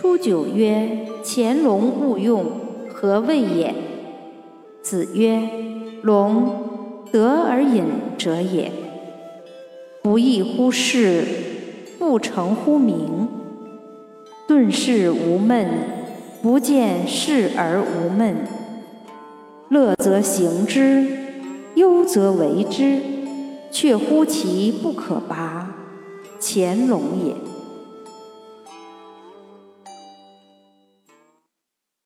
初九曰：“潜龙勿用，何谓也？”子曰：“龙，得而隐者也。不亦乎事，不成乎名。顿事无闷，不见事而无闷。乐则行之，忧则为之，却乎其不可拔，潜龙也。”